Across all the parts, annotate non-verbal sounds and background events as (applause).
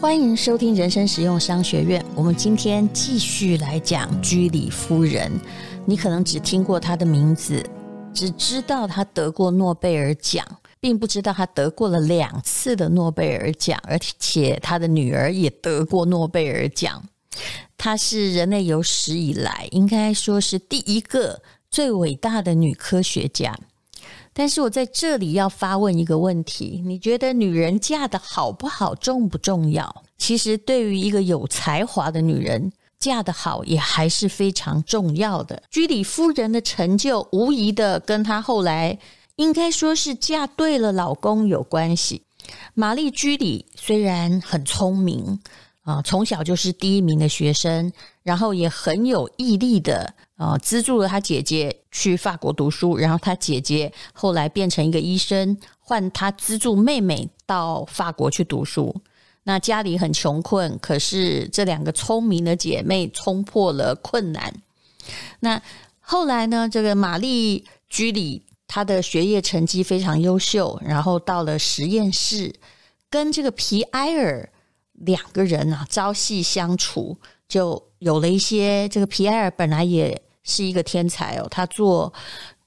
欢迎收听人生实用商学院。我们今天继续来讲居里夫人。你可能只听过她的名字，只知道她得过诺贝尔奖，并不知道她得过了两次的诺贝尔奖，而且她的女儿也得过诺贝尔奖。她是人类有史以来应该说是第一个最伟大的女科学家。但是我在这里要发问一个问题：你觉得女人嫁得好不好重不重要？其实对于一个有才华的女人，嫁得好也还是非常重要的。居里夫人的成就，无疑的跟她后来应该说是嫁对了老公有关系。玛丽居里虽然很聪明啊，从小就是第一名的学生，然后也很有毅力的。啊，资助了他姐姐去法国读书，然后他姐姐后来变成一个医生，换他资助妹妹到法国去读书。那家里很穷困，可是这两个聪明的姐妹冲破了困难。那后来呢？这个玛丽居里她的学业成绩非常优秀，然后到了实验室，跟这个皮埃尔两个人啊朝夕相处，就有了一些。这个皮埃尔本来也。是一个天才哦，他做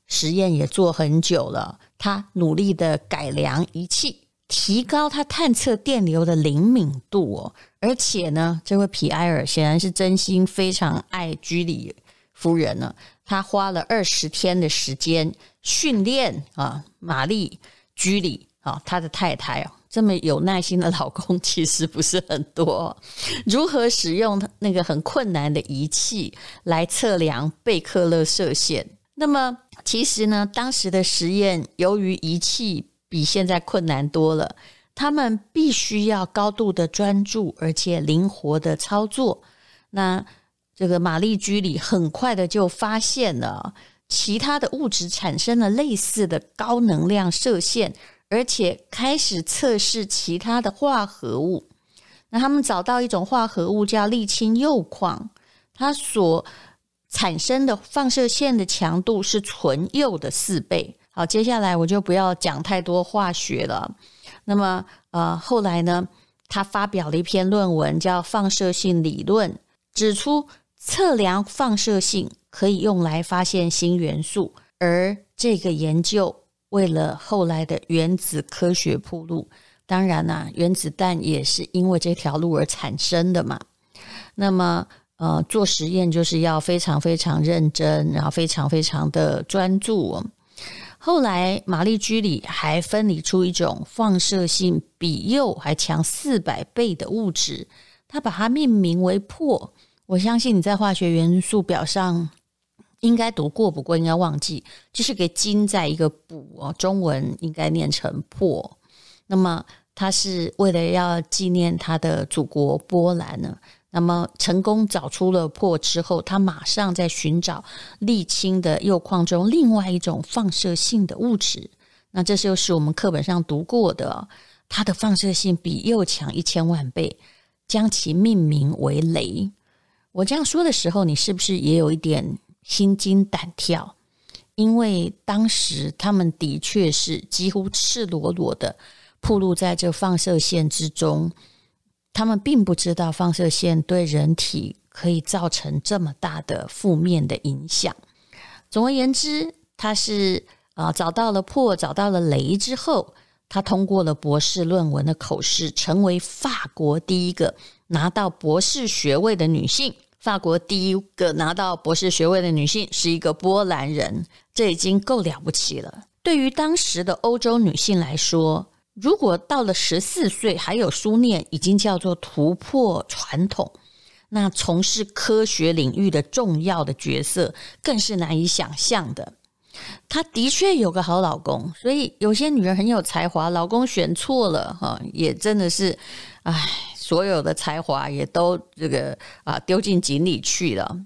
实验也做很久了，他努力的改良仪器，提高他探测电流的灵敏度哦。而且呢，这位皮埃尔显然是真心非常爱居里夫人呢，他花了二十天的时间训练啊，玛丽居里啊，他的太太哦。这么有耐心的老公 (laughs) 其实不是很多。如何使用那个很困难的仪器来测量贝克勒射线？那么其实呢，当时的实验由于仪器比现在困难多了，他们必须要高度的专注，而且灵活的操作。那这个玛丽居里很快的就发现了其他的物质产生了类似的高能量射线。而且开始测试其他的化合物，那他们找到一种化合物叫沥青铀矿，它所产生的放射线的强度是纯铀的四倍。好，接下来我就不要讲太多化学了。那么，呃，后来呢，他发表了一篇论文，叫《放射性理论》，指出测量放射性可以用来发现新元素，而这个研究。为了后来的原子科学铺路，当然啦、原子弹也是因为这条路而产生的嘛。那么，呃，做实验就是要非常非常认真，然后非常非常的专注。后来，玛丽居里还分离出一种放射性比铀还强四百倍的物质，他把它命名为釙。我相信你在化学元素表上。应该读过，不过应该忘记，就是个金在一个补哦，中文应该念成破。那么他是为了要纪念他的祖国波兰呢。那么成功找出了破之后，他马上在寻找沥青的铀矿中另外一种放射性的物质。那这就是我们课本上读过的，它的放射性比铀强一千万倍，将其命名为镭。我这样说的时候，你是不是也有一点？心惊胆跳，因为当时他们的确是几乎赤裸裸的暴露在这放射线之中，他们并不知道放射线对人体可以造成这么大的负面的影响。总而言之，他是啊找到了破，找到了雷之后，他通过了博士论文的口试，成为法国第一个拿到博士学位的女性。法国第一个拿到博士学位的女性是一个波兰人，这已经够了不起了。对于当时的欧洲女性来说，如果到了十四岁还有书念，已经叫做突破传统。那从事科学领域的重要的角色，更是难以想象的。她的确有个好老公，所以有些女人很有才华，老公选错了哈，也真的是，唉。所有的才华也都这个啊丢进井里去了。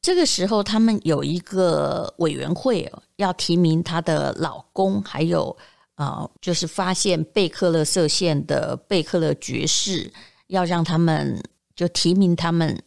这个时候，他们有一个委员会要提名她的老公，还有啊，就是发现贝克勒射线的贝克勒爵士，要让他们就提名他们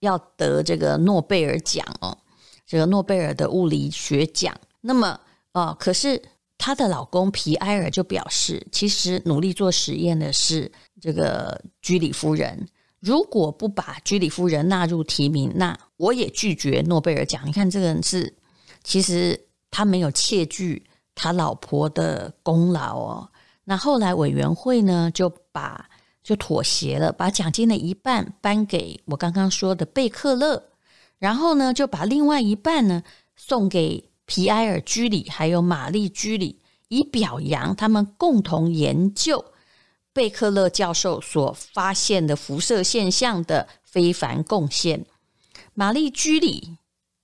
要得这个诺贝尔奖哦，这个诺贝尔的物理学奖。那么啊，可是她的老公皮埃尔就表示，其实努力做实验的是这个居里夫人。如果不把居里夫人纳入提名，那我也拒绝诺贝尔奖。你看，这个人是其实他没有窃据他老婆的功劳哦。那后来委员会呢，就把就妥协了，把奖金的一半颁给我刚刚说的贝克勒，然后呢，就把另外一半呢送给皮埃尔居里还有玛丽居里，以表扬他们共同研究。贝克勒教授所发现的辐射现象的非凡贡献，玛丽居里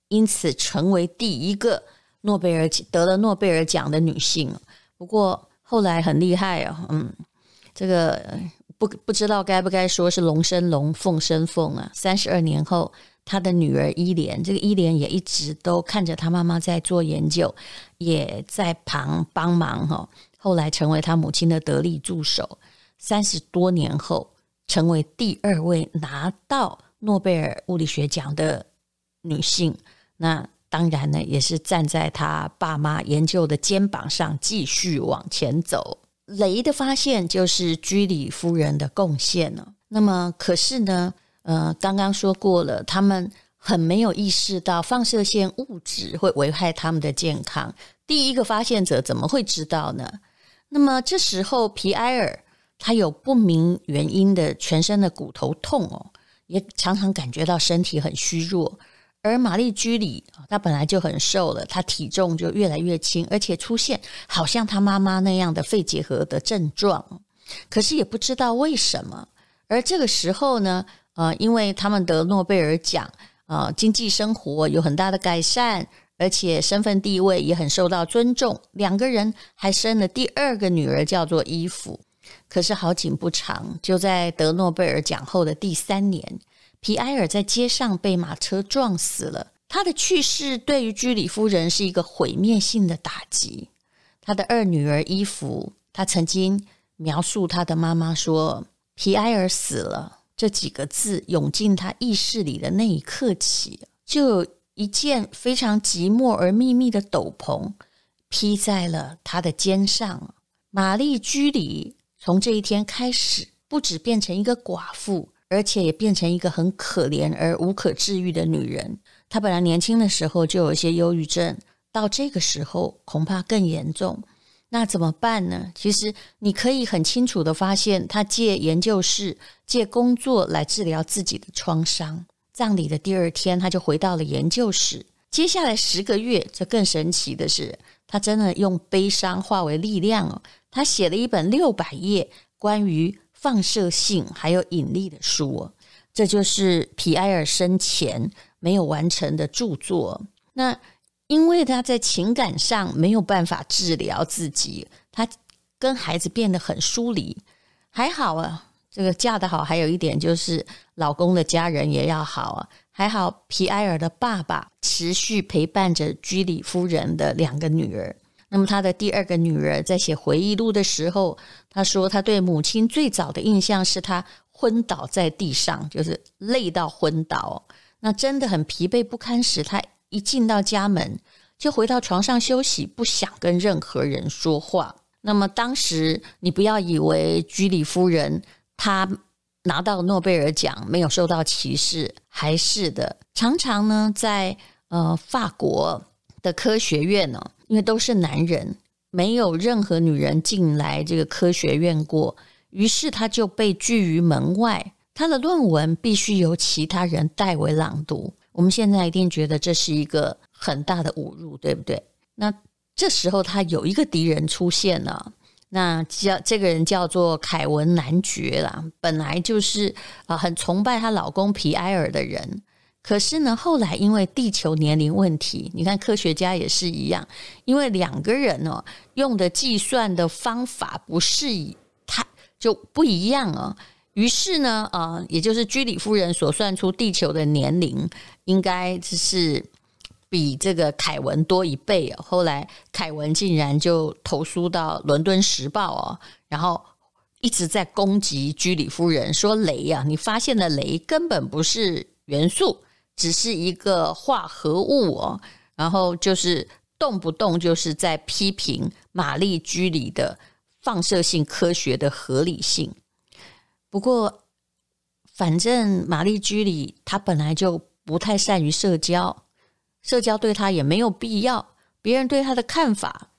因此成为第一个诺贝尔得了诺贝尔奖的女性。不过后来很厉害啊，嗯，这个不不知道该不该说是龙生龙，凤生凤啊。三十二年后，她的女儿伊莲，这个伊莲也一直都看着她妈妈在做研究，也在旁帮忙哈。后来成为她母亲的得力助手。三十多年后，成为第二位拿到诺贝尔物理学奖的女性。那当然呢，也是站在她爸妈研究的肩膀上继续往前走。镭的发现就是居里夫人的贡献了。那么，可是呢，呃，刚刚说过了，他们很没有意识到放射线物质会危害他们的健康。第一个发现者怎么会知道呢？那么这时候，皮埃尔。他有不明原因的全身的骨头痛哦，也常常感觉到身体很虚弱。而玛丽居里，她本来就很瘦了，她体重就越来越轻，而且出现好像她妈妈那样的肺结核的症状。可是也不知道为什么。而这个时候呢，呃，因为他们得诺贝尔奖，呃，经济生活有很大的改善，而且身份地位也很受到尊重。两个人还生了第二个女儿，叫做伊芙。可是好景不长，就在得诺贝尔奖后的第三年，皮埃尔在街上被马车撞死了。他的去世对于居里夫人是一个毁灭性的打击。他的二女儿伊芙，她曾经描述她的妈妈说：“皮埃尔死了。”这几个字涌进她意识里的那一刻起，就有一件非常寂寞而秘密的斗篷披在了她的肩上。玛丽居里。从这一天开始，不止变成一个寡妇，而且也变成一个很可怜而无可治愈的女人。她本来年轻的时候就有一些忧郁症，到这个时候恐怕更严重。那怎么办呢？其实你可以很清楚地发现，她借研究室、借工作来治疗自己的创伤。葬礼的第二天，她就回到了研究室。接下来十个月，这更神奇的是，她真的用悲伤化为力量哦。他写了一本六百页关于放射性还有引力的书，这就是皮埃尔生前没有完成的著作。那因为他在情感上没有办法治疗自己，他跟孩子变得很疏离。还好啊，这个嫁得好，还有一点就是老公的家人也要好啊。还好皮埃尔的爸爸持续陪伴着居里夫人的两个女儿。那么，他的第二个女儿在写回忆录的时候，他说他对母亲最早的印象是她昏倒在地上，就是累到昏倒，那真的很疲惫不堪时，他一进到家门就回到床上休息，不想跟任何人说话。那么当时你不要以为居里夫人她拿到诺贝尔奖没有受到歧视，还是的，常常呢在呃法国的科学院呢。因为都是男人，没有任何女人进来这个科学院过，于是他就被拒于门外。他的论文必须由其他人代为朗读。我们现在一定觉得这是一个很大的侮辱，对不对？那这时候他有一个敌人出现了，那叫这个人叫做凯文男爵啦，本来就是啊很崇拜她老公皮埃尔的人。可是呢，后来因为地球年龄问题，你看科学家也是一样，因为两个人哦用的计算的方法不适宜，他就不一样哦。于是呢，啊、也就是居里夫人所算出地球的年龄应该是比这个凯文多一倍哦。后来凯文竟然就投诉到伦敦时报哦，然后一直在攻击居里夫人，说雷啊，你发现的雷根本不是元素。只是一个化合物哦，然后就是动不动就是在批评玛丽居里的放射性科学的合理性。不过，反正玛丽居里她本来就不太善于社交，社交对她也没有必要。别人对她的看法，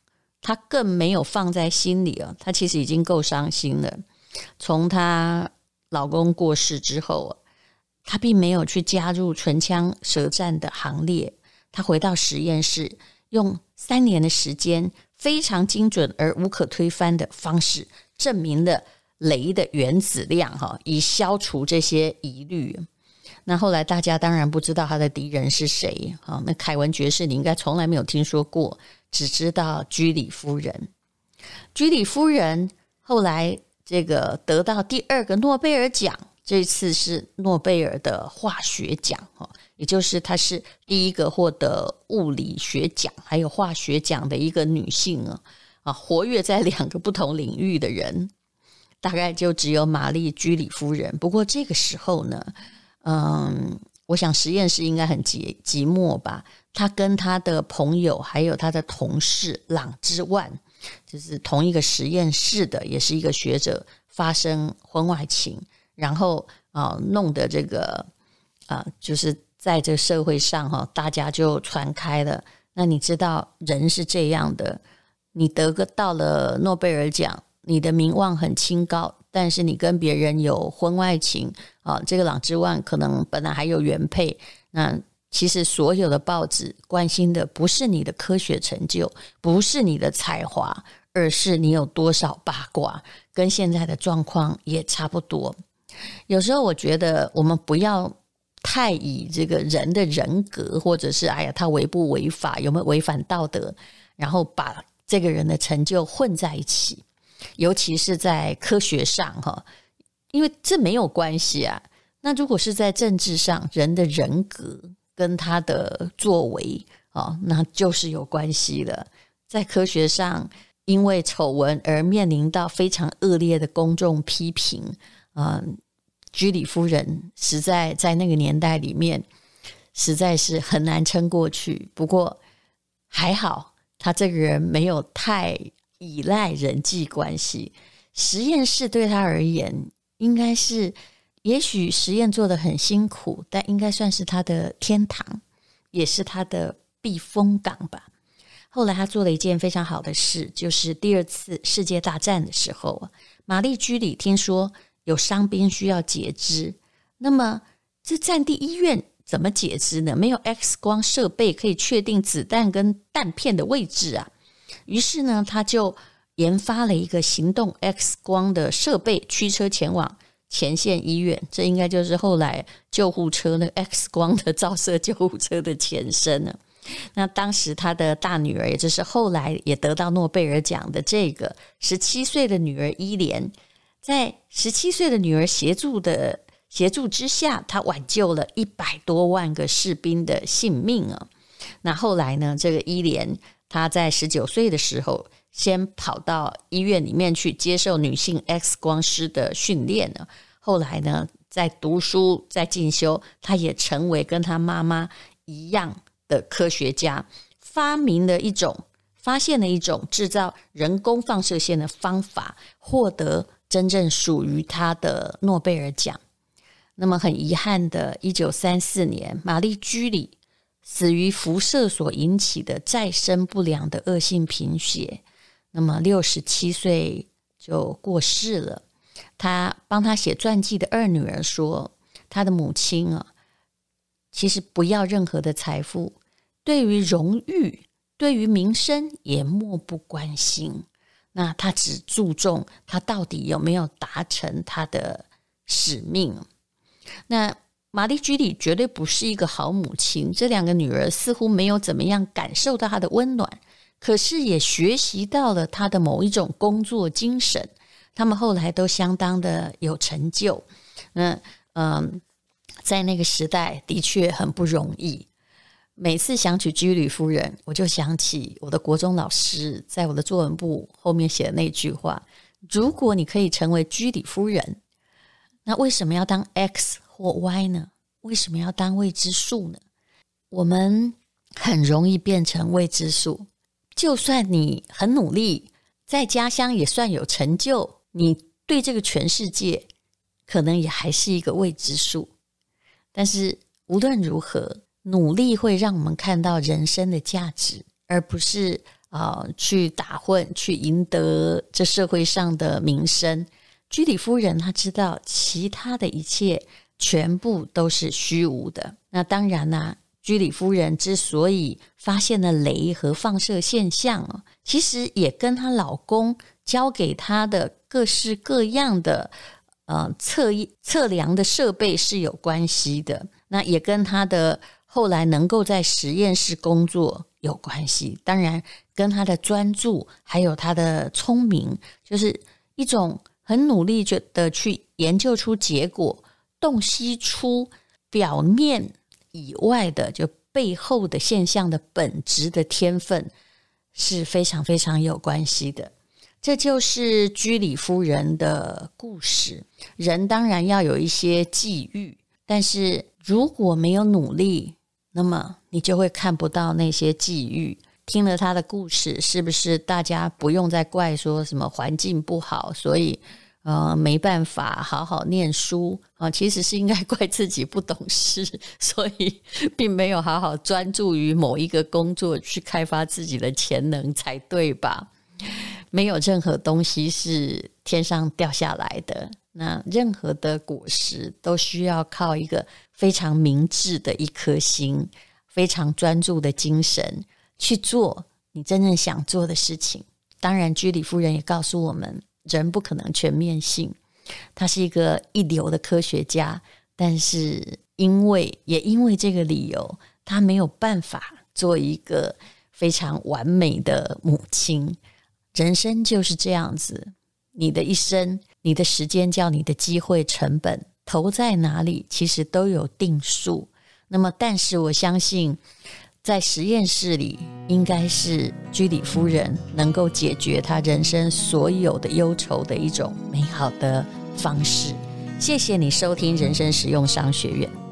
她更没有放在心里啊。她其实已经够伤心了。从她老公过世之后，他并没有去加入唇枪舌战的行列。他回到实验室，用三年的时间，非常精准而无可推翻的方式，证明了。镭的原子量，哈，以消除这些疑虑。那后来大家当然不知道他的敌人是谁，哈。那凯文爵士你应该从来没有听说过，只知道居里夫人。居里夫人后来这个得到第二个诺贝尔奖，这次是诺贝尔的化学奖，哈，也就是她是第一个获得物理学奖还有化学奖的一个女性啊，啊，活跃在两个不同领域的人。大概就只有玛丽居里夫人。不过这个时候呢，嗯，我想实验室应该很寂寂寞吧。他跟他的朋友还有他的同事朗之万，就是同一个实验室的，也是一个学者，发生婚外情，然后啊，弄得这个啊，就是在这社会上哈，大家就传开了。那你知道人是这样的，你得个到了诺贝尔奖。你的名望很清高，但是你跟别人有婚外情啊，这个朗之万可能本来还有原配。那其实所有的报纸关心的不是你的科学成就，不是你的才华，而是你有多少八卦。跟现在的状况也差不多。有时候我觉得我们不要太以这个人的人格，或者是哎呀他违不违法，有没有违反道德，然后把这个人的成就混在一起。尤其是在科学上，哈，因为这没有关系啊。那如果是在政治上，人的人格跟他的作为，哦，那就是有关系的。在科学上，因为丑闻而面临到非常恶劣的公众批评，嗯，居里夫人实在在那个年代里面，实在是很难撑过去。不过还好，他这个人没有太。依赖人际关系，实验室对他而言应该是，也许实验做得很辛苦，但应该算是他的天堂，也是他的避风港吧。后来他做了一件非常好的事，就是第二次世界大战的时候，玛丽居里听说有伤兵需要截肢，那么这战地医院怎么截肢呢？没有 X 光设备可以确定子弹跟弹片的位置啊。于是呢，他就研发了一个行动 X 光的设备，驱车前往前线医院。这应该就是后来救护车那 X 光的照射救护车的前身了。那当时他的大女儿，也就是后来也得到诺贝尔奖的这个十七岁的女儿伊莲，在十七岁的女儿协助的协助之下，她挽救了一百多万个士兵的性命啊。那后来呢，这个伊莲。他在十九岁的时候，先跑到医院里面去接受女性 X 光师的训练呢。后来呢，在读书，在进修，他也成为跟他妈妈一样的科学家，发明了一种，发现了一种制造人工放射线的方法，获得真正属于他的诺贝尔奖。那么很遗憾的，一九三四年，玛丽居里。死于辐射所引起的再生不良的恶性贫血，那么六十七岁就过世了。他帮他写传记的二女儿说：“他的母亲啊，其实不要任何的财富，对于荣誉、对于名声也漠不关心。那他只注重他到底有没有达成他的使命。”那。玛丽居里绝对不是一个好母亲，这两个女儿似乎没有怎么样感受到她的温暖，可是也学习到了她的某一种工作精神。他们后来都相当的有成就。那嗯，在那个时代的确很不容易。每次想起居里夫人，我就想起我的国中老师在我的作文簿后面写的那句话：如果你可以成为居里夫人，那为什么要当 X？或 Y 呢？为什么要当未知数呢？我们很容易变成未知数，就算你很努力，在家乡也算有成就，你对这个全世界可能也还是一个未知数。但是无论如何，努力会让我们看到人生的价值，而不是啊、呃、去打混，去赢得这社会上的名声。居里夫人她知道，其他的一切全部都是虚无的。那当然啦、居里夫人之所以发现了雷和放射现象，其实也跟她老公教给她的各式各样的呃测测量的设备是有关系的。那也跟她的后来能够在实验室工作有关系。当然，跟他的专注还有他的聪明，就是一种。很努力觉得去研究出结果，洞悉出表面以外的就背后的现象的本质的天分是非常非常有关系的。这就是居里夫人的故事。人当然要有一些际遇，但是如果没有努力，那么你就会看不到那些际遇。听了他的故事，是不是大家不用再怪说什么环境不好，所以呃没办法好好念书啊？其实是应该怪自己不懂事，所以并没有好好专注于某一个工作去开发自己的潜能才对吧？没有任何东西是天上掉下来的，那任何的果实都需要靠一个非常明智的一颗心，非常专注的精神。去做你真正想做的事情。当然，居里夫人也告诉我们，人不可能全面性。他是一个一流的科学家，但是因为也因为这个理由，他没有办法做一个非常完美的母亲。人生就是这样子，你的一生，你的时间叫你的机会成本投在哪里，其实都有定数。那么，但是我相信。在实验室里，应该是居里夫人能够解决她人生所有的忧愁的一种美好的方式。谢谢你收听人生实用商学院。